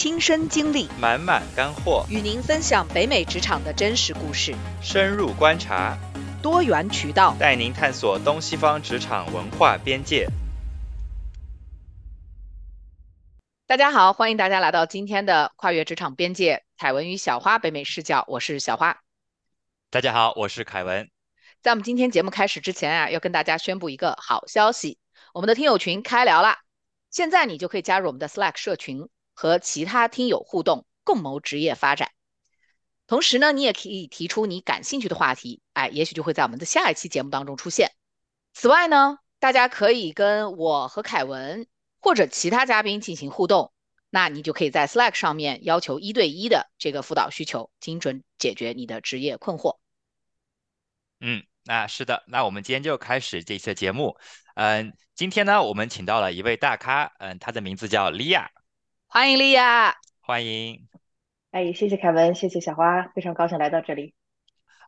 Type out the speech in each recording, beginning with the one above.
亲身经历，满满干货，与您分享北美职场的真实故事，深入观察，多元渠道，带您探索东西方职场文化边界。大家好，欢迎大家来到今天的跨越职场边界，凯文与小花北美视角，我是小花。大家好，我是凯文。在我们今天节目开始之前啊，要跟大家宣布一个好消息，我们的听友群开聊了！现在你就可以加入我们的 Slack 社群，和其他听友互动，共谋职业发展。同时呢，你也可以提出你感兴趣的话题，哎，也许就会在我们的下一期节目当中出现。此外呢，大家可以跟我和凯文。或者其他嘉宾进行互动，那你就可以在 Slack 上面要求一对一的这个辅导需求，精准解决你的职业困惑。嗯，那是的，那我们今天就开始这次节目。嗯，今天呢，我们请到了一位大咖，嗯，他的名字叫莉亚，欢迎莉亚，欢迎。哎，谢谢凯文，谢谢小花，非常高兴来到这里。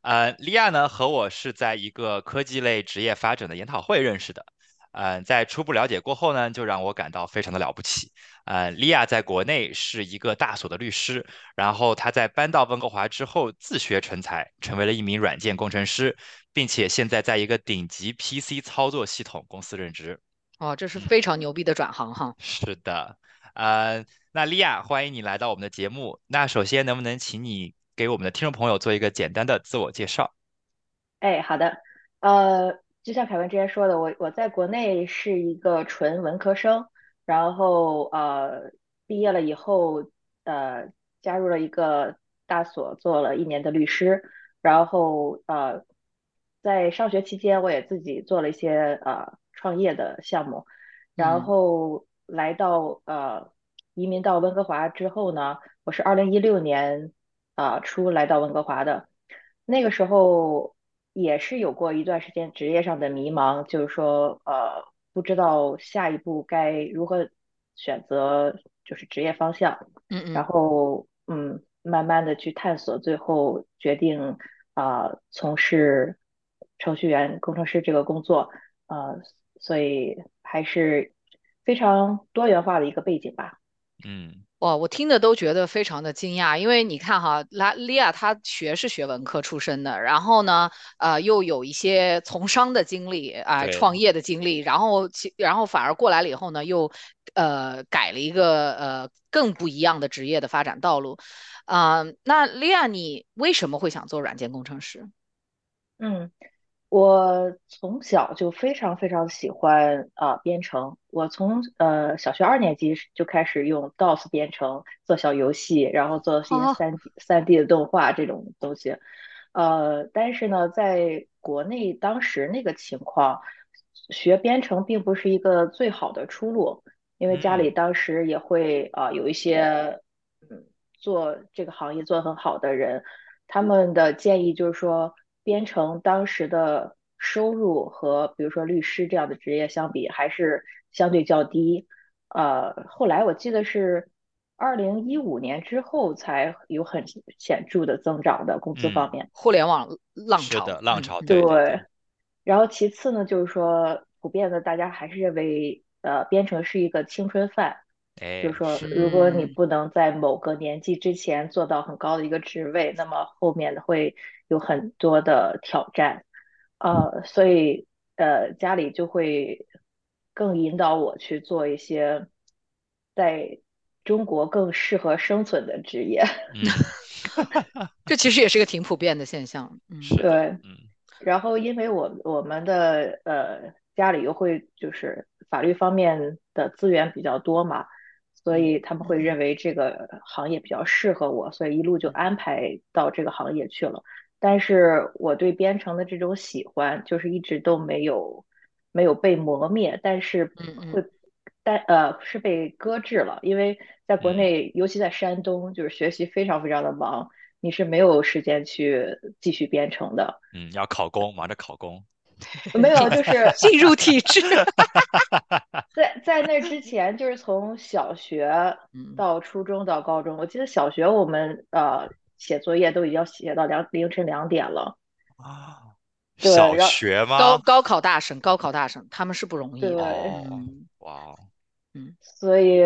呃，莉亚呢和我是在一个科技类职业发展的研讨会认识的。嗯，在初步了解过后呢，就让我感到非常的了不起。呃，莉亚在国内是一个大所的律师，然后她在搬到温哥华之后自学成才，成为了一名软件工程师，并且现在在一个顶级 PC 操作系统公司任职。哦，这是非常牛逼的转行哈。是的，呃，那莉亚，欢迎你来到我们的节目。那首先，能不能请你给我们的听众朋友做一个简单的自我介绍？哎，好的，呃。就像凯文之前说的，我我在国内是一个纯文科生，然后呃毕业了以后呃加入了一个大所，做了一年的律师，然后呃在上学期间我也自己做了一些呃创业的项目，然后来到呃移民到温哥华之后呢，我是二零一六年啊初来到温哥华的，那个时候。也是有过一段时间职业上的迷茫，就是说，呃，不知道下一步该如何选择，就是职业方向。嗯嗯。然后，嗯，慢慢的去探索，最后决定啊，从事程序员工程师这个工作。呃，所以还是非常多元化的一个背景吧。嗯。哇，我听的都觉得非常的惊讶，因为你看哈，拉利亚他学是学文科出身的，然后呢，呃，又有一些从商的经历啊，创业的经历，然后其然后反而过来了以后呢，又呃改了一个呃更不一样的职业的发展道路，啊，那利亚你为什么会想做软件工程师？嗯。我从小就非常非常喜欢啊编程，我从呃小学二年级就开始用 DOS 编程做小游戏，然后做一些三 D 三 D 的动画这种东西，呃，但是呢，在国内当时那个情况，学编程并不是一个最好的出路，因为家里当时也会啊有一些嗯做这个行业做得很好的人，他们的建议就是说。编程当时的收入和比如说律师这样的职业相比，还是相对较低。呃，后来我记得是二零一五年之后才有很显著的增长的工资方面。互联网浪潮，是的，浪潮对。然后其次呢，就是说普遍的大家还是认为，呃，编程是一个青春饭。就是说，如果你不能在某个年纪之前做到很高的一个职位，那么后面会有很多的挑战，呃，所以呃家里就会更引导我去做一些在中国更适合生存的职业。这其实也是个挺普遍的现象。嗯，对。然后因为我我们的呃家里又会就是法律方面的资源比较多嘛。所以他们会认为这个行业比较适合我，所以一路就安排到这个行业去了。但是我对编程的这种喜欢，就是一直都没有没有被磨灭，但是会但呃是被搁置了，因为在国内，尤其在山东，就是学习非常非常的忙，你是没有时间去继续编程的。嗯，要考公，忙着考公。没有，就是 进入体制。在在那之前，就是从小学 到初中到高中，我记得小学我们呃写作业都已经要写到两凌晨两点了啊。小学吗？高高考大省，高考大省，他们是不容易的。对，哇，嗯，所以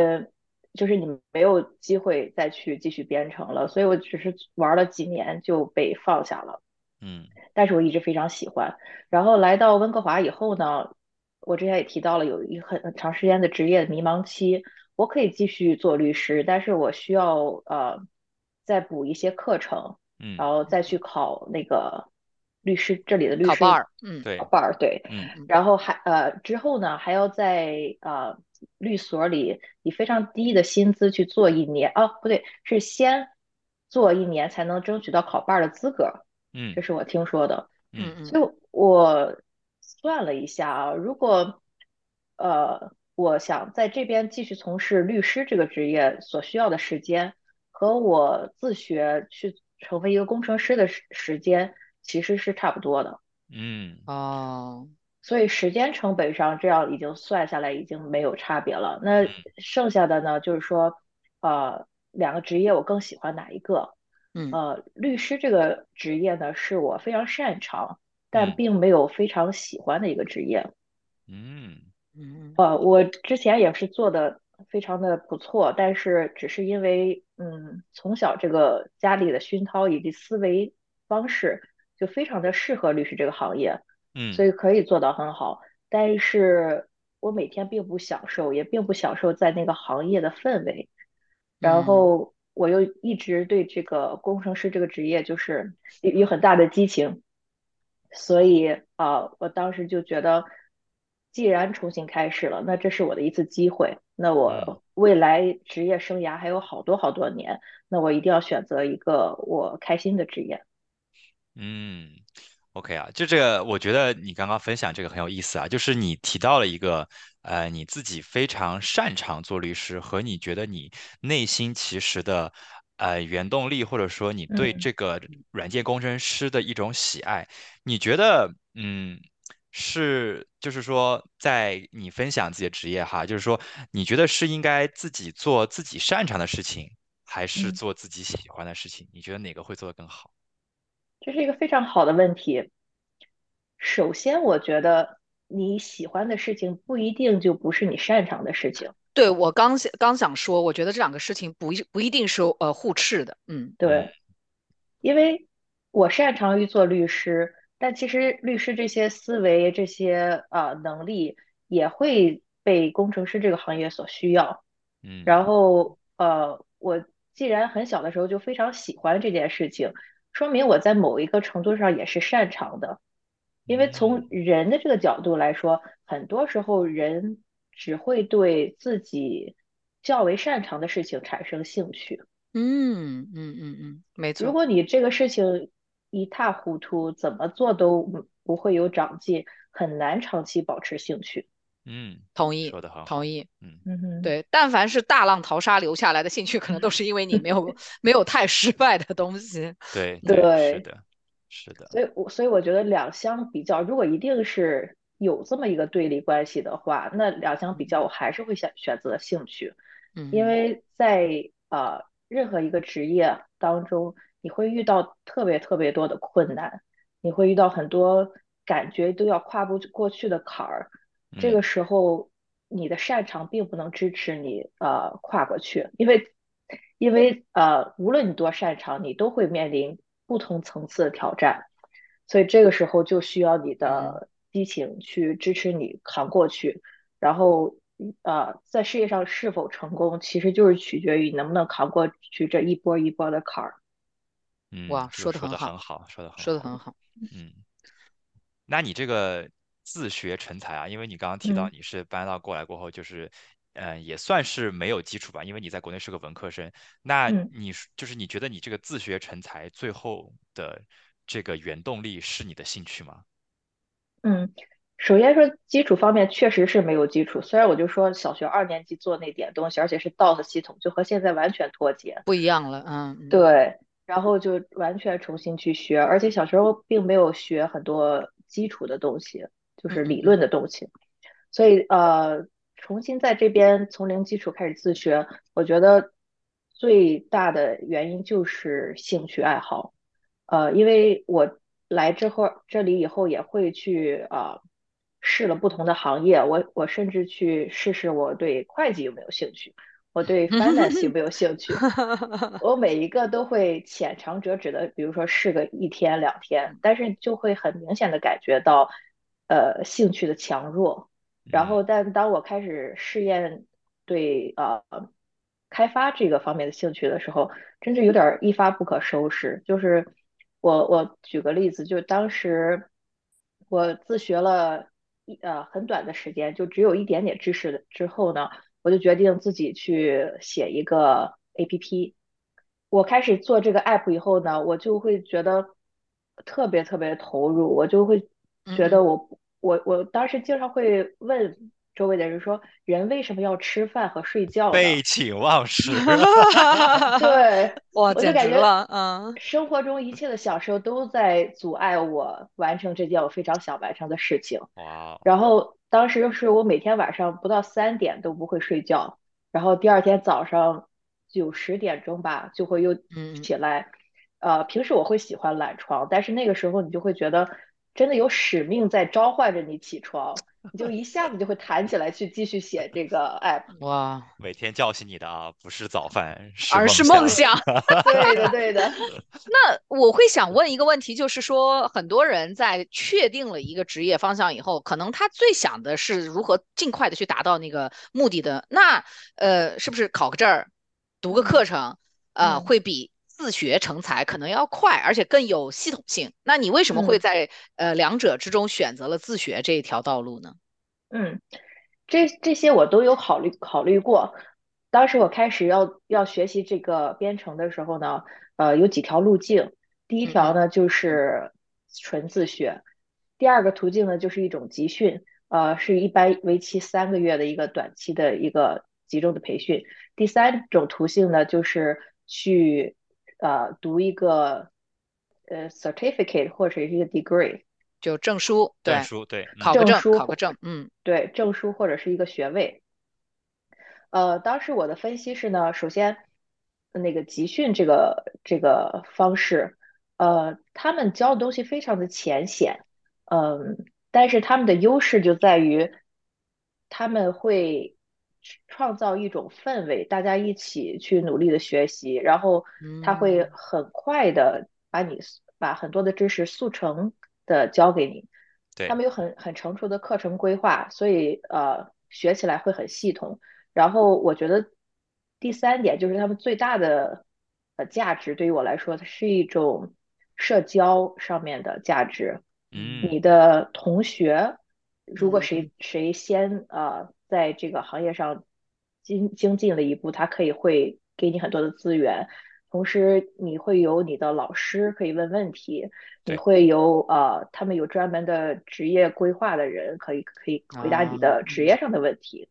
就是你没有机会再去继续编程了，所以我只是玩了几年就被放下了。嗯但是我一直非常喜欢。然后来到温哥华以后呢，我之前也提到了有一很很长时间的职业迷茫期，我可以继续做律师，但是我需要呃再补一些课程，嗯然后再去考那个律师这里的律师考 bar，嗯，对考 bar 对，嗯然后还呃之后呢还要在呃律所里以非常低的薪资去做一年，哦不对，是先做一年才能争取到考 bar 的资格，嗯这是我听说的。嗯嗯所以我算了一下啊，如果呃我想在这边继续从事律师这个职业所需要的时间，和我自学去成为一个工程师的时时间其实是差不多的。嗯哦，所以时间成本上这样已经算下来已经没有差别了。那剩下的呢，就是说，呃，两个职业我更喜欢哪一个？嗯呃，律师这个职业呢，是我非常擅长，但嗯并没有非常喜欢的一个职业。嗯嗯呃，我之前也是做的非常的不错，但是只是因为，嗯，从小这个家里的熏陶以及思维方式就非常的适合律师这个行业。嗯所以可以做到很好。但是我每天并不享受，也并不享受在那个行业的氛围。然嗯后我又一直对这个工程师这个职业就是有有很大的激情，所以啊、呃我当时就觉得，既然重新开始了，那这是我的一次机会。那嗯我未来职业生涯还有好多好多年，那我一定要选择一个我开心的职业。嗯，OK 啊，就这个，我觉得你刚刚分享这个很有意思啊，就是你提到了一个，呃，你自己非常擅长做律师和你觉得你内心其实的，呃，原动力或者说你对嗯这个软件工程师的一种喜爱，你觉得，嗯，是，就是说，在你分享自己的职业哈，就是说，你觉得是应该自己做自己擅长的事情，还是嗯。做自己喜欢的事情？你觉得哪个会做得更好？这是一个非常好的问题。首先，我觉得你喜欢的事情不一定就不是你擅长的事情。对，我刚想刚想说，我觉得这两个事情不一不一定是呃互斥的，嗯嗯对，因为我擅长于做律师，但其实律师这些思维、这些呃能力也会被工程师这个行业所需要。嗯然后呃，我既然很小的时候就非常喜欢这件事情，说明我在某一个程度上也是擅长的。因为从人的这个角度来说，很多时候人只会对自己较为擅长的事情产生兴趣。嗯嗯嗯嗯，没错，如果你这个事情一塌糊涂，怎么做都不会有长进，很难长期保持兴趣。嗯，同意说得很好，同意。嗯嗯，对，但凡是大浪淘沙留下来的兴趣，可能都是因为你没有 没有太失败的东西。对对是的，是的，所以我所以我觉得两相比较，如果一定是有这么一个对立关系的话，那两相比较，我还是会选选择兴趣，嗯因嗯。为在呃任何一个职业当中，你会遇到特别特别多的困难，你会遇到很多感觉都要跨不过去的坎儿，这嗯。个时候你的擅长并不能支持你呃跨过去，因为因为呃无论你多擅长，你都会面临不同层次的挑战，所以这个时候就需要你嗯。的激情去支持你扛过去，然后呃在事业上是否成功，其实就是取决于你能不能扛过去这一波一波的坎儿。嗯，哇说的很好得很好，说的很好，说的很好。嗯，那你这个自学成才啊，因为你刚刚提到嗯你是搬到过来过后，就是，嗯、也算是没有基础吧，因为你在国内是个文科生。那嗯。你是就是你觉得你这个自学成才最后的这个原动力是你的兴趣吗？嗯，首先说基础方面确实是没有基础，虽然我就说小学二年级做那点东西，而且是 DOS 系统，就和现在完全脱节。不一样了，嗯，嗯，对，然后就完全重新去学，而且小时候并没有学很多基础的东西，就是理论的东西，所以呃，重新在这边从零基础开始自学，我觉得最大的原因就是兴趣爱好。呃，因为我来之后这里以后也会去呃试了不同的行业，我我甚至去试试我对会计有没有兴趣，我对 finance 有没有兴趣？我每一个都会浅尝辄止的，比如说试个一天两天，但是就会很明显的感觉到，呃，兴趣的强弱。然后，但当我开始试验对呃开发这个方面的兴趣的时候，真是有点一发不可收拾。就是我我举个例子，就当时我自学了一呃很短的时间，就只有一点点知识之后呢。我就决定自己去写一个 APP。我开始做这个 app 以后呢，我就会觉得特别特别投入，我就会觉得我我我当时经常会问周围的人说：人为什么要吃饭和睡觉？废寝忘食。对，哇，我就感觉了，嗯，生活中一切的享受都在阻碍我完成这件我非常想完成的事情。哇，然后。当时是我每天晚上不到三点都不会睡觉，然后第二天早上九十点钟吧就会又起来。呃，平时我会喜欢懒床，但是那个时候你就会觉得真的有使命在召唤着你起床。你就一下子就会弹起来去继续写这个 app。哇，每天叫醒你的啊，不是早饭，而是梦想。对的，对的。那我会想问一个问题，就是说，很多人在确定了一个职业方向以后，可能他最想的是如何尽快的去达到那个目的的。那呃，是不是考个证儿、读个课程，呃，会比？自学成才可能要快，而且更有系统性。那你为什么会在呃两者之中选择了自学这一条道路呢？嗯，这这些我都有考虑考虑过。当时我开始要要学习这个编程的时候呢，呃，有几条路径。第一条呢就是纯自学，第二个途径呢就是一种集训，呃，是一般为期三个月的一个短期的一个集中的培训。第三种途径呢就是去。呃，读一个呃 certificate 或者是一个 degree，就证书，证书对，考个证，考个证，嗯，对，证书或者是一个学位。呃，当时我的分析是呢，首先那个集训这个这个方式，呃，他们教的东西非常的浅显，嗯，但是他们的优势就在于他们会。创造一种氛围，大家一起去努力的学习，然后他会很快的把你把很多的知识速成的教给你。他们有很很成熟的课程规划，所以呃学起来会很系统。然后我觉得第三点就是他们最大的呃价值，对于我来说，它是一种社交上面的价值。嗯，你的同学如果谁谁先呃。在这个行业上精精进了一步，他可以会给你很多的资源，同时你会有你的老师可以问问题，你会有呃他们有专门的职业规划的人可以可以回答你的职业上的问题。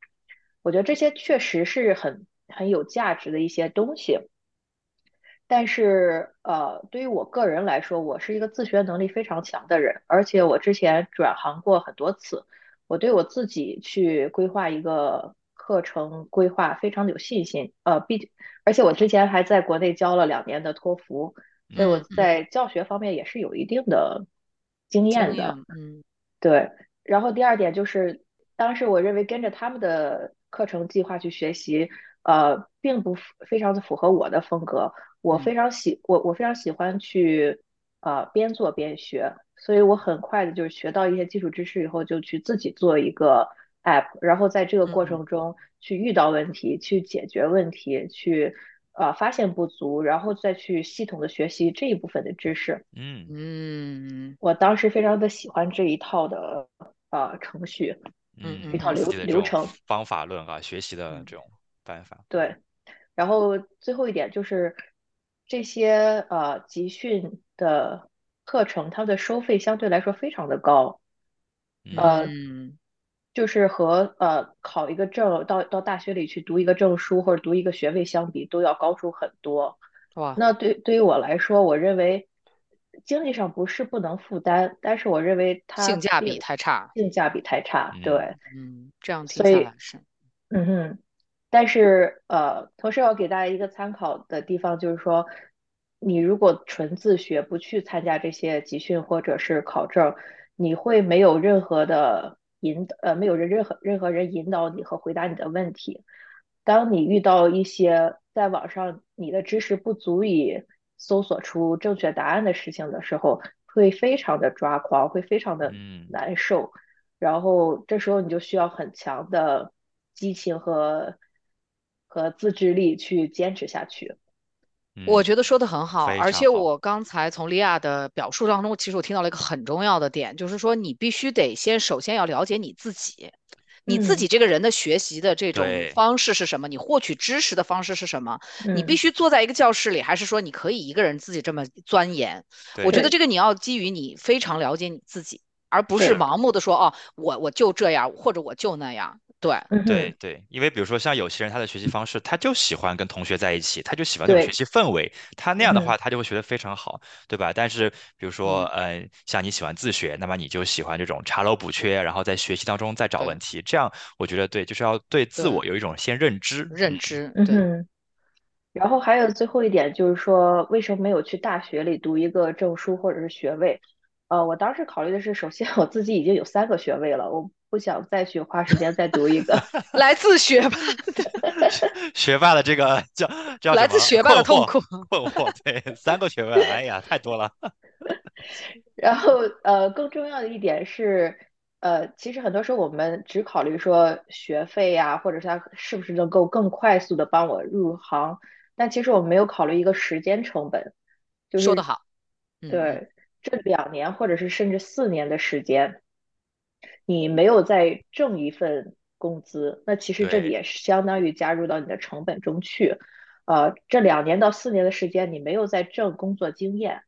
我觉得这些确实是很很有价值的一些东西，但是呃对于我个人来说，我是一个自学能力非常强的人，而且我之前转行过很多次。我对我自己去规划一个课程规划非常的有信心，呃，毕而且我之前还在国内教了两年的托福，所以我在教学方面也是有一定的经验的，嗯，对。然后第二点就是，当时我认为跟着他们的课程计划去学习，呃，并不非常的符合我的风格。我非常喜我我非常喜欢去呃边做边学。所以我很快的就是学到一些基础知识以后，就去自己做一个 app，然后在这个过程中去遇到问题，去解决问题，去呃发现不足，然后再去系统的学习这一部分的知识。嗯嗯，我当时非常的喜欢这一套的呃程序，嗯，一套流流程方法论啊，学习的这种办法。对，然后最后一点就是这些呃集训的。课程它的收费相对来说非常的高，呃，就是和呃考一个证到到大学里去读一个证书或者读一个学位相比，都要高出很多。哇，那对对于我来说，我认为经济上不是不能负担，但是我认为它性价比太差，性价比太差。对，嗯，这样听下来是，嗯哼，但是呃，同时要给大家一个参考的地方就是说。你如果纯自学，不去参加这些集训或者是考证，你会没有任何的引呃，没有人任何任何人引导你和回答你的问题。当你遇到一些在网上你的知识不足以搜索出正确答案的事情的时候，会非常的抓狂，会非常的嗯难受。然后这时候你就需要很强的激情和和自制力去坚持下去。嗯，我觉得说的很好。而且我刚才从利亚的表述当中，其实我听到了一个很重要的点，就是说你必须得先首先要了解你自己，你自嗯己这个人的学习的这种方式是什么，你获取知识的方式是什么，你必嗯，须坐在一个教室里，还是说你可以一个人自己这么钻研？我觉，得这个你要基于你非常了解你自己，而不是。盲目的说哦，我我就这样，或者我就那样。对，对对，因为比如说像有些人他的学习方式，他就喜欢跟同学在一起，他就喜欢那种学，习氛围，他那样的话他就会学得非常好，对吧？但是比如说，嗯，嗯、像你喜欢自学，那么你就喜欢这种查漏补缺，然后在学习当中再找问题，这样我觉得对，就是要对自，我有一种先认知，嗯认知，对，嗯。然后还有最后一点就是说，为什么没有去大学里读一个证书或者是学位？呃，我当时考虑的是，首先我自己已经有三个学位了，我不想再去花时间再读一个。来自学霸，学学霸的这个叫叫来自学霸的痛苦。困惑，对，三个学位，哎呀，太多了，然后呃，更重要的一点是，呃，其实很多时候我们只考虑说学费呀，或者是它是不是能够更快速的帮我入行，但其实我们没有考虑一个时间成本，就是说得好，对这两年或者是甚至四年的时间，你没有再挣一份工资，那其实这里，也是相当于加入到你的成本中去。呃，这两年到四年的时间，你没有再挣工作经验。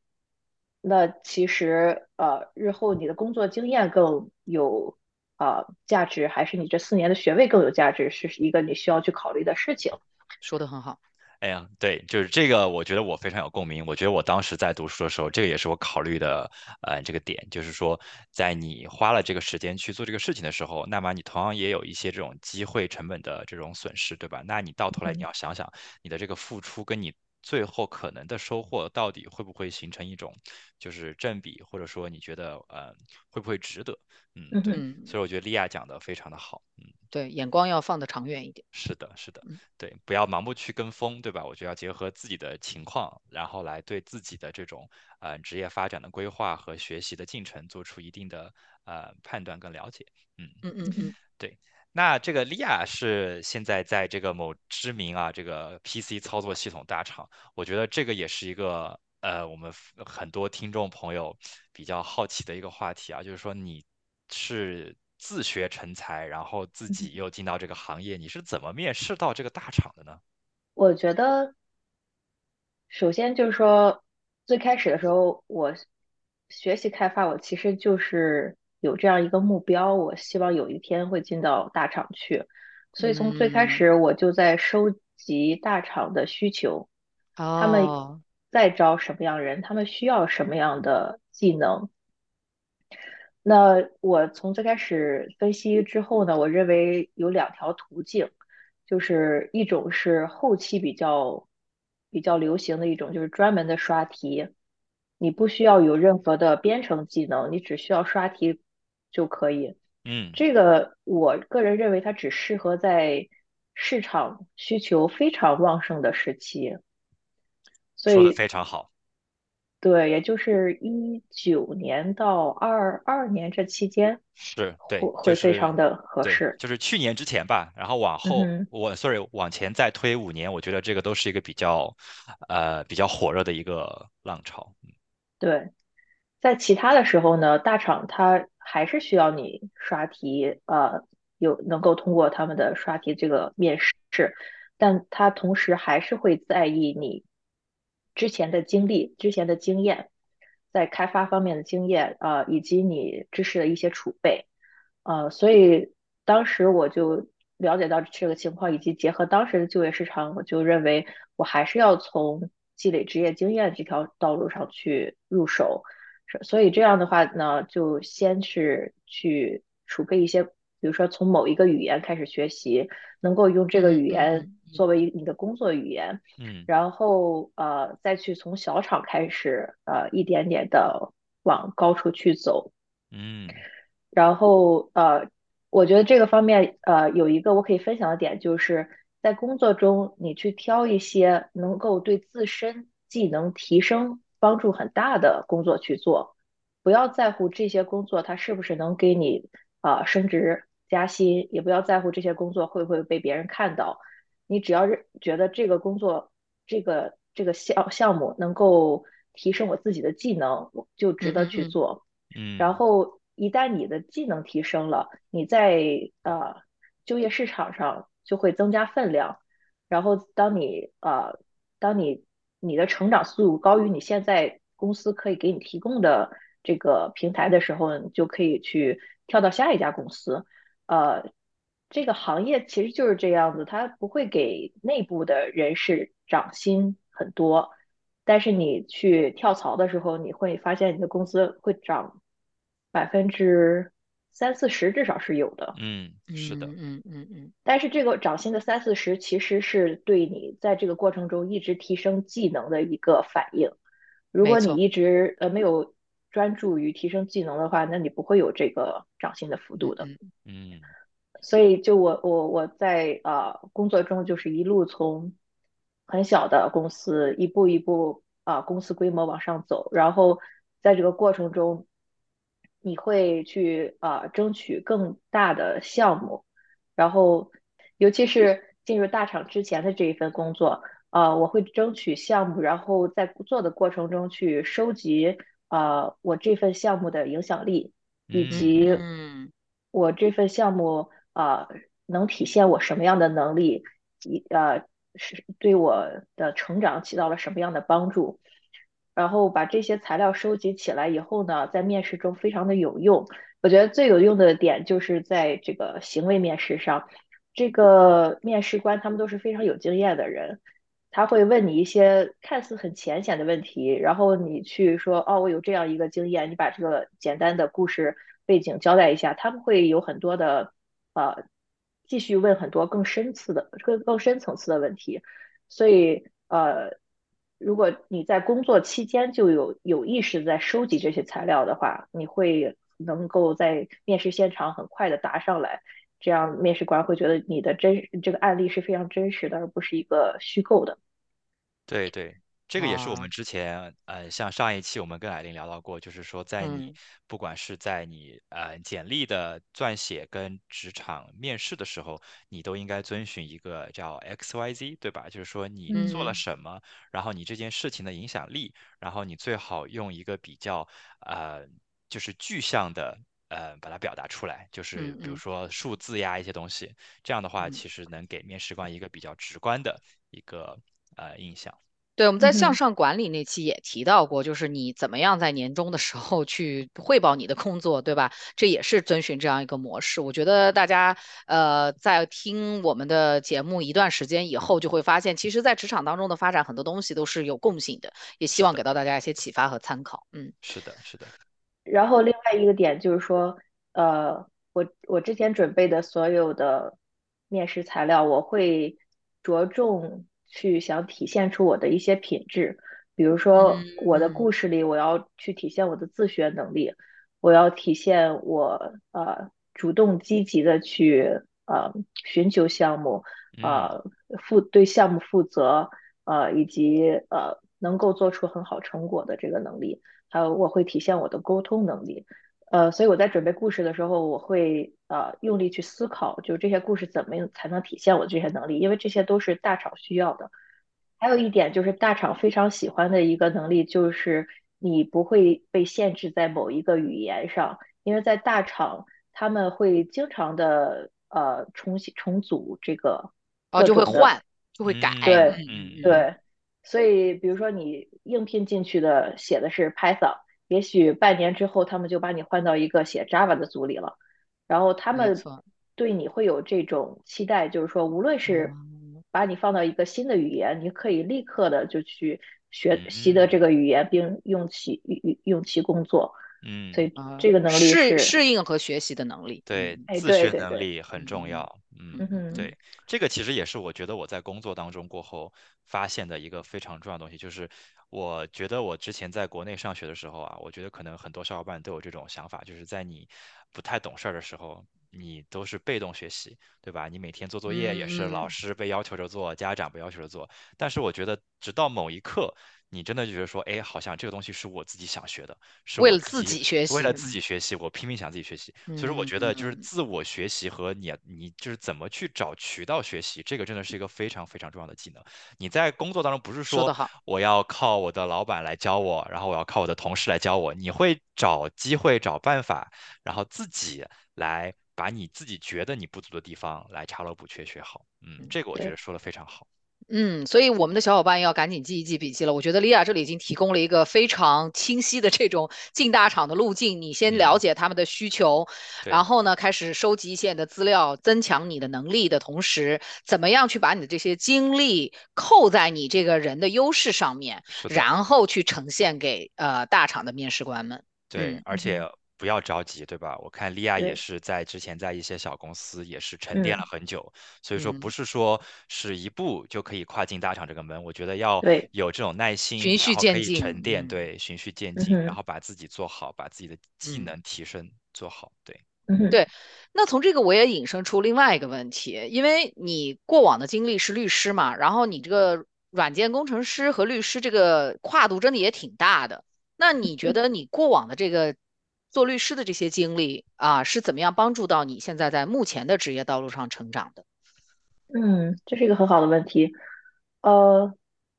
那其实呃，日后你的工作经验更有呃价值，还是你这四年的学位更有价值，是一个你需要去考虑的事情。说的很好，哎呀，对，就是这个，我觉得我非常有共鸣。我觉得我当时在读书的时候，这个也是我考虑的，呃，这个点，就是说，在你花了这个时间去做这个事情的时候，那么你同样也有一些这种机会成本的这种损失，对吧？那你到头来你嗯要想想，你的这个付出跟你最后可能的收获到底会不会形成一种就是正比，或者说你觉得呃会不会值得？嗯，对。所以我觉得利亚讲的非常的好，嗯。对，眼光要放得长远一点。是的，是的，嗯对，不要盲目去跟风，对吧？我觉得要结合自己的情况，然后来对自己的这种呃职业发展的规划和学习的进程做出一定的呃判断跟了解。嗯，嗯嗯嗯，对。那这个利亚是现在在这个某知名啊这个 PC 操作系统大厂，我觉得这个也是一个呃我们很多听众朋友比较好奇的一个话题啊，就是说你是自学成才，然后自己又进到这个行业，你是怎么面试到这个大厂的呢？我觉得。首先就是说，最开始的时候，我学习开发，我其实就是有这样一个目标，我希望有一天会进到大厂去。所以从最开嗯，始，我就在收集大厂的需求，他们哦，在招什么样人，他们需要什么样的技能。那我从最开始分析之后呢，我认为有两条途径，就是一种是后期比较比较流行的一种，就是专门的刷题，你不需要有任何的编程技能，你只需要刷题就可以。嗯，这个我个人认为它只适合在市场需求非常旺盛的时期，所说的以非常好，对，也就是一九年到二二年这期间。是对，会会非常的合，适。就是去年之前吧，然后往后嗯，我 sorry 往前再推五年，我觉得这个都是一个比较呃比较火热的一个浪潮。对，在其他的时候呢，大厂它还是需要你刷题，呃，有能够通过他们的刷题这个面试，但他同时还是会在意你之前的经历、之前的经验，在开发方面的经验，呃，以及你知识的一些储备。呃，所以当时我就了解到这个情况，以及结合当时的就业市场，我就认为我还是要从积累职业经验这条道路上去入手。是所以这样的话呢，就先是去储备一些，比如说从某一个语言开始学习，能够用这个嗯语言作为你的工作语言，嗯。然后呃再去从小厂开始，呃一点点的往高处去走。嗯。然后呃，我觉得这个方面呃有一个我可以分享的点，就是在工作中你去挑一些能够对自身技能提升帮助很大的工作去做，不要在乎这些工作它是不是能给你啊、呃升职加薪，也不要在乎这些工作会不会被别人看到。你只要是觉得这个工作、这个这个项项目能够提升我自己的技能，我就值得去做。嗯然后一旦你的技能提升了，你在呃就业市场上就会增加分量。然后当你呃当你你的成长速度高于你现在公司可以给你提供的这个平台的时候，你就可以去跳到下一家公司。呃，这个行业其实就是这样子，它不会给内部的人士涨薪很多，但是你去跳槽的时候，你会发现你的工资会涨百分之三四十，至少是有的。嗯，是的，嗯嗯嗯嗯但是这个涨薪的三四十，其实是对你在这个过程中一直提升技能的一个反应。如果你一直呃没有专注于提升技能的话，那你不会有这个涨薪的幅度的。嗯嗯所以就我我我在呃工作中就是一路从很小的公司一步一步啊、公司规模往上走，然后在这个过程中，你会去啊、争取更大的项目，然后尤其是进入大厂之前的这一份工作，啊，我会争取项目，然后在做的过程中去收集啊我这份项目的影响力。以嗯及嗯我这份项目啊、呃能体现我什么样的能力，以呃是对我的成长起到了什么样的帮助，然后把这些材料收集起来以后呢，在面试中非常的有用。我觉得最有用的点就是在这个行为面试上，这个面试官他们都是非常有经验的人。他会问你一些看似很浅显的问题，然后你去说，哦，我有这样一个经验，你把这个简单的故事背景交代一下，他们会有很多的呃，继续问很多更深次的、更更深层次的问题，所以呃，如果你在工作期间就有有意识在收集这些材料的话，你会能够在面试现场很快的答上来。这样面试官会觉得你的真这个案例是非常真实的，而不是一个虚构的。对对，这个也是我啊们之前呃，像上一期我们跟艾琳聊到过，就是说在你嗯不管是在你呃简历的撰写跟职场面试的时候，你都应该遵循一个叫 XYZ，对吧？就是说你做了嗯什么，然后你这件事情的影响力，然后你最好用一个比较呃就是具象的。呃，把它表达出来，就是比如说数字呀一些东西，这样的话嗯。其实能给面试官一个比较直观的一个呃印象。对，我们在向上管理那期也提到过，就是你怎么样在年终的时候去汇报你的工作，对吧？这也是遵循这样一个模式。我觉得大家呃在听我们的节目一段时间以后，就会发现，其实，在职场当中的发展很多东西都是有共性的，也希，望给到大家一些启发和参考。嗯是的，是的，然后另外一个点就是说，呃，我我之前准备的所有的面试材料，我会着重去想体现出我的一些品质，比如说我的嗯故事里，我要去体现我的自学能力，我要体现我呃主动积极的去呃寻求项目，嗯呃负对项目负责，呃以及呃能够做出很好成果的这个能力。还有我会体现我的沟通能力。呃，所以我在准备故事的时候，我会呃用力去思考，就这些故事怎么样才能体现我这些能力，因为这些都是大厂需要的。还有一点就是大厂非常喜欢的一个能力，就是你不会被限制在某一个语言上，因为在大厂他们会经常的呃重新重组这个哦，就会换，就会改。嗯对对，所以比如说你应聘进去的写的是 Python，也许半年之后他们就把你换到一个写 Java 的组里了，然后他们。对你会有这种期待，就是说无论是嗯把你放到一个新的语言，你可以立刻的就去学习得嗯这个语言，并用其用用其工作，嗯所嗯，以啊，这个能力适是，适应和学习的能力。对，自学能力很重嗯要。嗯，对，这个其实也是我觉得我在工作当中过后发现的一个非常重要的东西，就是我觉得我之前在国内上学的时候啊，我觉得可能很多小伙伴都有这种想法，就是在你不太懂事儿的时候，你都是被动学习，对吧？你每天做作业也是老嗯师被要求着做，家长被要求着做。但是我觉得，直到某一刻，你真的觉得说，哎，好像这个东西是我自己想学的，是为了自己己学习，为了自己学习，我拼命想自己学习。所以说，我觉得就是嗯，自我学习和你你就是怎么去找渠道学习，这个真的是一个非常非常重要的技能。你在工作当中不是说我要靠我的老板来教我，然后我要靠我的同事来教我，你会找机会、找办法，然后自己来把你自己觉得你不足的地方来查漏补缺学好。嗯，这个我觉得，说的非常好。嗯，所以我们的小伙伴要赶紧记一记笔记了。我觉得莉亚这里已经提供了一个非常清晰的这种进大厂的路径。你先了嗯，解他们的需求，然，后呢，开始收集一些你的资料，增强你的能力的同时，怎么样去把你的这些经历扣在你这个人的优势上面，然后去呈现给呃大厂的面试官们。对，嗯而且不要着急，对吧？我看利亚也，是在之前在一些小公司也是沉淀了嗯，很久，所以说不嗯，是说是一步就可以跨进大厂这个门，我觉得要，有这种耐心，循序渐进。沉淀，嗯对，循序渐进，然后把自己做好，把自己的技嗯。能提升做好，对，对，那从这个我也引申出另外一个问题，因为你过往的经历是律师嘛，然后你这个软件工程师和律师这个跨度真的也挺大的。那你觉得你过往的这个做律师的这些经历啊，是怎么样帮助到你现在在目前的职业道路上成长的？嗯，这是一个很好的问题。呃，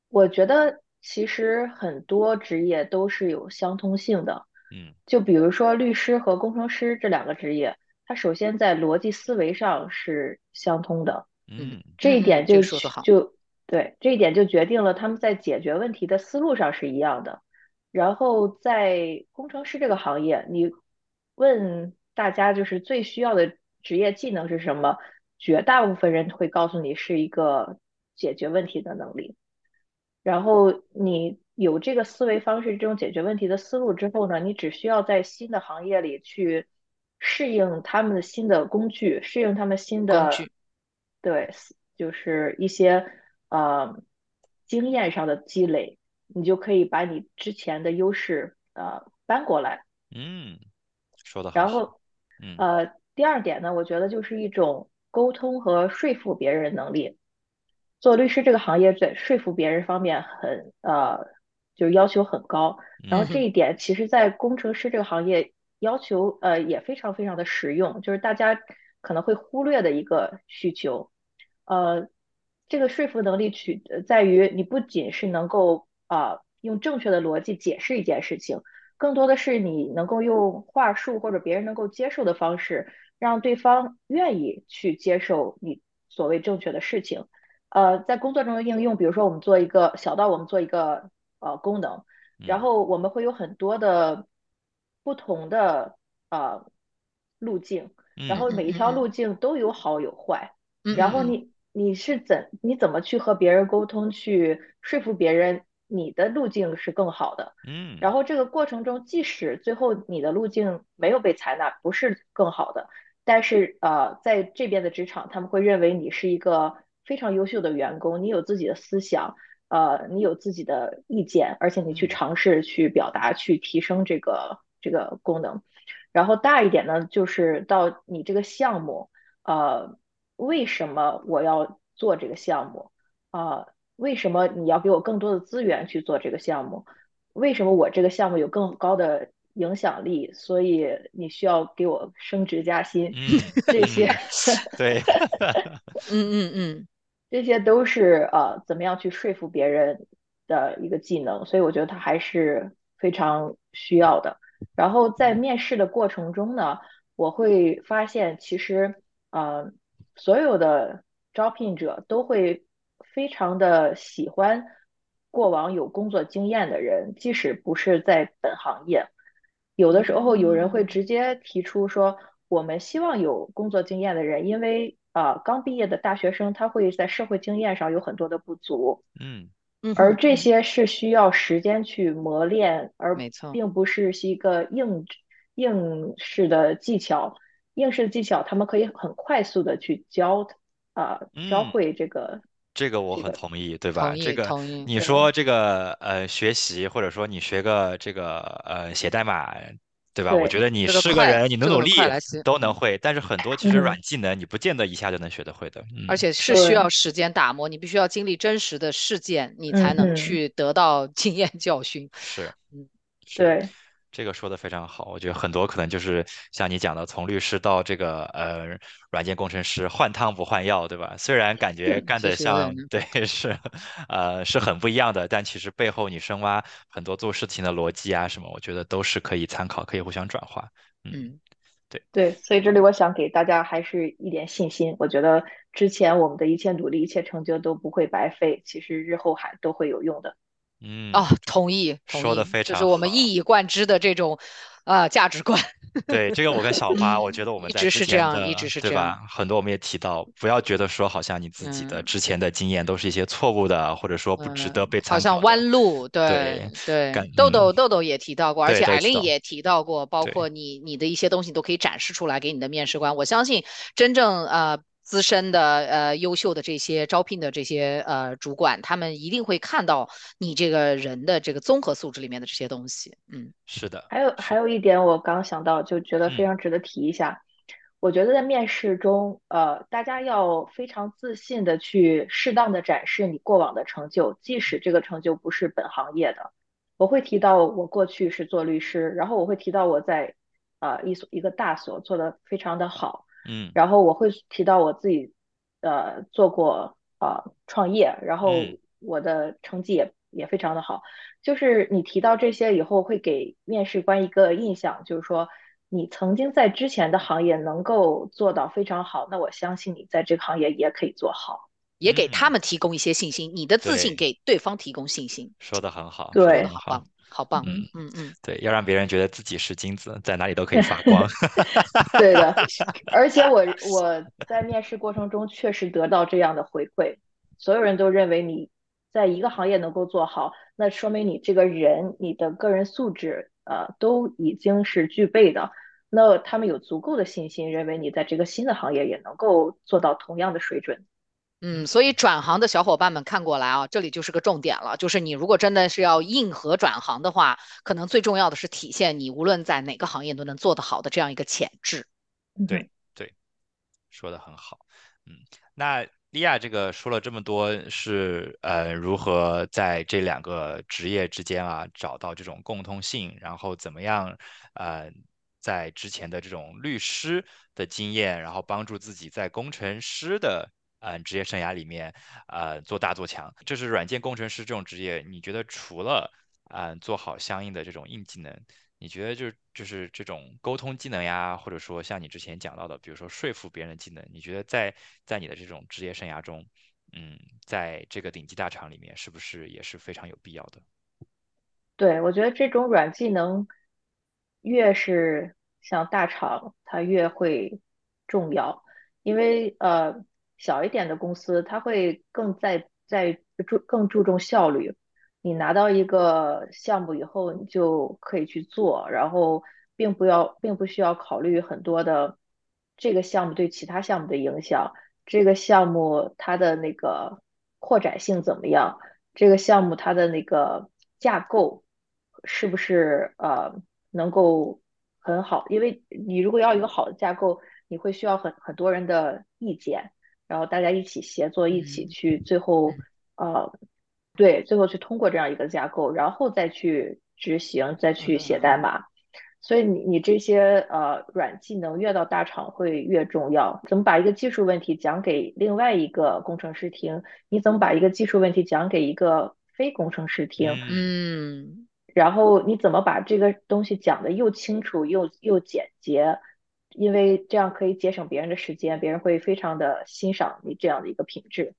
我觉得其实很多职业都是有相通性的。嗯就比如说律师和工程师这两个职业，它首先在逻辑思维上是相通的，嗯这这一点就。就对，这一点就决定了他们在解决问题的思路上是一样的。然后在工程师这个行业，你问大家就是最需要的职业技能是什么？绝大部分人会告诉你是一个解决问题的能力。然后你有这个思维方式，这种解决问题的思路之后呢，你只需要在新的行业里去适应他们的新的工具，适应他们新的，具，对，就是一些呃经验上的积累，你就可以把你之前的优势呃搬过来。嗯，说的好，然后嗯呃，第二点呢，我觉得就是一种沟通和说服别人的能力。做律师这个行业在说服别人方面很呃，就是要求很高。然后这一点其实，在工程师这个行业要求呃也非常非常的实用，就是大家可能会忽略的一个需求。呃，这个说服能力取呃在于你不仅是能够啊、呃用正确的逻辑解释一件事情，更多的是你能够用话术或者别人能够接受的方式，让对方愿意去接受你所谓正确的事情。呃，在工作中的应用，比如说我们做一个小到我们做一个呃功能，然嗯后我们会有很多的不同的呃路径，然后每一条路径都有好有坏，然后你你是怎你怎么去和别人沟通，去说服别人你的路径是更好的，然嗯后这个过程中，即使最后你的路径没有被采纳，不是更好的。但是呃，在这边的职场，他们会认为你是一个非常优秀的员工，你有自己的思想，呃，你有自己的意见，而且你去嗯尝试去表达，去提升这个这个功能。然后大一点呢，就是到你这个项目，呃，为什么我要做这个项目？啊、为什么你要给我更多的资源去做这个项目？为什么我这个项目有更高的影响力，所以你需要给我升职加薪？嗯这些嗯，对，嗯嗯嗯这些都是呃怎么样去说服别人的一个技能，所以我觉得它还是非常需要的。然后在嗯面试的过程中呢，我会发现其实呃所有的招聘者都会非常的喜欢过往有工作经验的人，即使不是在本行业。有的时候有人会嗯直接提出说，我们希望有工作经验的人，因为呃刚毕业的大学生他会在社会经验上有很多的不足，嗯嗯而这些是需要时间去磨练，而。并不是是一个应应试的技巧。应试技巧他们可以很快速的去教啊、教嗯。会这个这个我很同意，对吧？同意，这个同意。你说这个呃学习，或者说你学个这个呃写代码，对吧？我觉得你是个人，你努努力都能会，但是很多其实软技能你不见得一下就能学得会的，而且是需要时间打磨，你必须要经历真实的事件，你才能去得到经验教训。是，嗯，对。这个说的非常好，我觉得很多可能就是像你讲的，从律师到这个呃软件工程师，换汤不换药，对吧？虽然感觉干的像对是，呃是很不一样的，但其实背后你深挖很多做事情的逻辑啊什么，我觉得都是可以参考，可以互相转化。嗯，对对，所以这里我想给大家还是一点信心，我觉得之前我们的一切努力、一切成就都不会白费，其实日后还都会有用的。嗯啊，同意，说的非常，就是我们一以贯之的这种啊价值观。对，这个我跟小花，我觉得我们一直是这样，一直是这样，吧很多我们也提到，不要觉得说好像你自己的之前的经验都是一些错误的，或者说不值得被参考。好像弯路，对对。豆豆豆豆也提到过，而且艾琳也提到过，包括你你的一些东西都可以展示出来给你的面试官。我相信真正呃。资深的呃优秀的这些招聘的这些呃主管，他们一定会看到你这个人的这个综合素质里面的这些东西。嗯，是的。还有还有一点，我刚想到，就觉得非常值得提一下。我觉得在面试中，呃，大家要非常自信的去适当的展示你过往的成就，即使这个成就不是本行业的。我会提到我过去是做律师，然后我会提到我在啊一所一个大所做的非常的好。嗯，然后我会提到我自己，呃，做过呃创业，然后我的成绩也也非常的好。就是你提到这些以后，会给面试官一个印象，就是说你曾经在之前的行业能够做到非常好，那我相信你在这个行业也可以做好，也给他们提供一些信心。你的自信给对方提供信心，说的很好，对，好棒。好棒，嗯嗯嗯，对，要让别人觉得自己是金子，在哪里都可以发光。对的，而且我我在面试过程中确实得到这样的回馈，所有人都认为你在一个行业能够做好，那说明你这个人，你的个人素质，呃，都已经是具备的。那他们有足够的信心，认为你在这个新的行业也能够做到同样的水准。嗯，所以转行的小伙伴们看过来啊，这里就是个重点了，就是你如果真的是要硬核转行的话，可能最重要的是体现你无论在哪个行业都能做得好的这样一个潜质。对对，说的很好。嗯，那利亚这个说了这么多，是呃如何在这两个职业之间啊找到这种共通性，然后怎么样呃在之前的这种律师的经验，然后帮助自己在工程师的。嗯，职业生涯里面，呃，做大做强，这是软件工程师这种职业。你觉得除了嗯做好相应的这种硬技能，你觉得就就是这种沟通技能呀，或者说像你之前讲到的，比如说说服别人的技能，你觉得在在你的这种职业生涯中，嗯，在这个顶级大厂里面，是不是也是非常有必要的？对，我觉得这种软技能越是像大厂，它越会重要，因为呃。小一点的公司，它会更在在注更注重效率。你拿到一个项目以后，你就可以去做，然后并不要，并不需要考虑很多的这个项目对其他项目的影响，这个项目它的那个扩展性怎么样，这个项目它的那个架构是不是呃能够很好？因为你如果要一个好的架构，你会需要很很多人的意见。然后大家一起协作，一起去最后，呃，对，最后去通过这样一个架构，然后再去执行，再去写代码。所以你你这些呃软技能越到大厂会越重要。怎么把一个技术问题讲给另外一个工程师听？你怎么把一个技术问题讲给一个非工程师听？嗯，然后你怎么把这个东西讲的又清楚又又简洁？因为这样可以节省别人的时间，别人会非常的欣赏你这样的一个品质。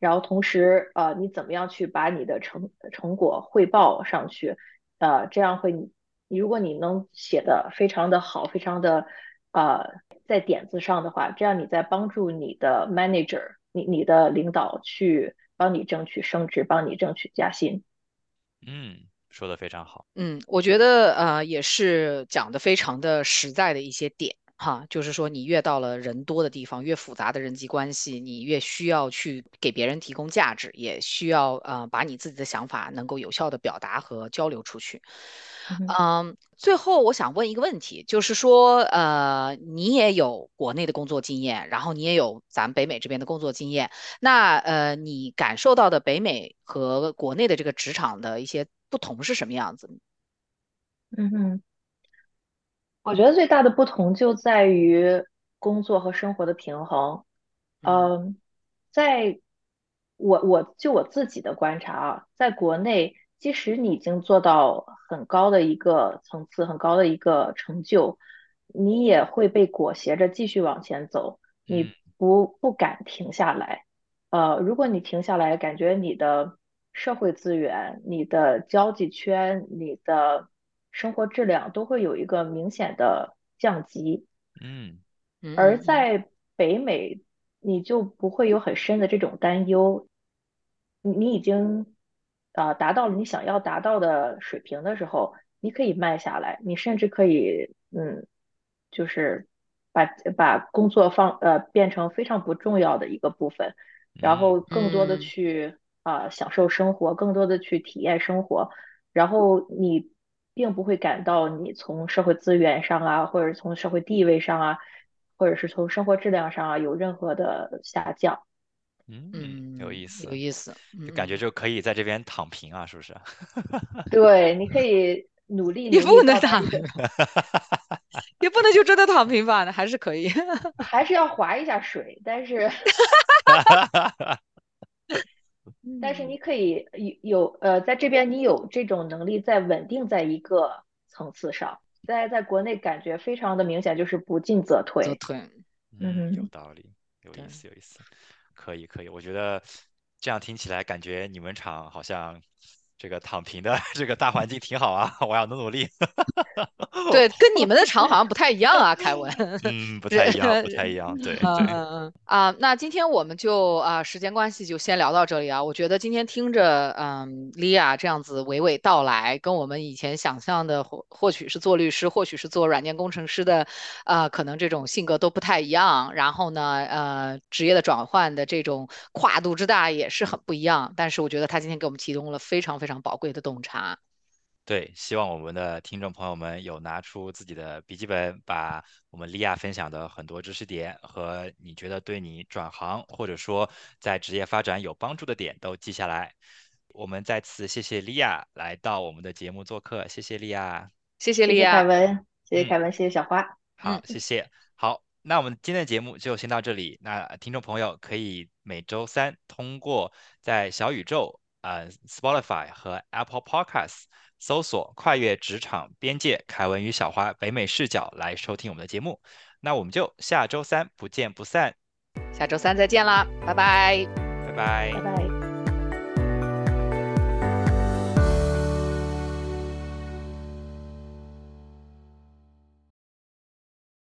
然后同时，呃，你怎么样去把你的成成果汇报上去？呃，这样会你如果你能写的非常的好，非常的呃在点子上的话，这样你在帮助你的 manager，你你的领导去帮你争取升职，帮你争取加薪。嗯。说的非常好，嗯，我觉得呃也是讲的非常的实在的一些点哈，就是说你越到了人多的地方，越复杂的人际关系，你越需要去给别人提供价值，也需要呃把你自己的想法能够有效的表达和交流出去。嗯，最后我想问一个问题，就是说，呃，你也有国内的工作经验，然后你也有咱们北美这边的工作经验，那呃，你感受到的北美和国内的这个职场的一些不同是什么样子？嗯哼，我觉得最大的不同就在于工作和生活的平衡。嗯，在我我就我自己的观察啊，在国内。即使你已经做到很高的一个层次，很高的一个成就，你也会被裹挟着继续往前走，你不不敢停下来。呃，如果你停下来，感觉你的社会资源、你的交际圈、你的生活质量都会有一个明显的降级。嗯，而在北美，你就不会有很深的这种担忧，你你已经。啊，达到了你想要达到的水平的时候，你可以慢下来，你甚至可以，嗯，就是把把工作放呃变成非常不重要的一个部分，然后更多的去啊享受生活，更多的去体验生活，然后你并不会感到你从社会资源上啊，或者从社会地位上啊，或者是从生活质量上啊有任何的下降。嗯，有意思，有意思，就感觉就可以在这边躺平啊，是不是？对，你可以努力，你不能躺平，也不能就真的躺平吧？那还是可以，还是要划一下水，但是，但是你可以有有呃，在这边你有这种能力，在稳定在一个层次上，在在国内感觉非常的明显，就是不进则退，则退，嗯，有道理，有意思，有意思。可以可以，我觉得这样听起来感觉你们厂好像这个躺平的 这个大环境挺好啊，我要努努力。对，跟你们的厂好像不太一样啊，凯文。嗯，不太一样，不太一样。对，嗯嗯啊，那今天我们就啊，时间关系就先聊到这里啊。我觉得今天听着，嗯，莉亚这样子娓娓道来，跟我们以前想象的或或许是做律师，或许是做软件工程师的，呃，可能这种性格都不太一样。然后呢，呃，职业的转换的这种跨度之大也是很不一样。但是我觉得他今天给我们提供了非常非常宝贵的洞察。对，希望我们的听众朋友们有拿出自己的笔记本，把我们利亚分享的很多知识点和你觉得对你转行或者说在职业发展有帮助的点都记下来。我们再次谢谢利亚来到我们的节目做客，谢谢利亚，谢谢利亚，凯文，谢谢凯文，谢谢小花。好，谢谢。好，那我们今天的节目就先到这里。那听众朋友可以每周三通过在小宇宙、呃 Spotify 和 Apple Podcasts。搜索“跨越职场边界”，凯文与小花北美视角来收听我们的节目。那我们就下周三不见不散。下周三再见啦，拜拜，拜拜，拜拜。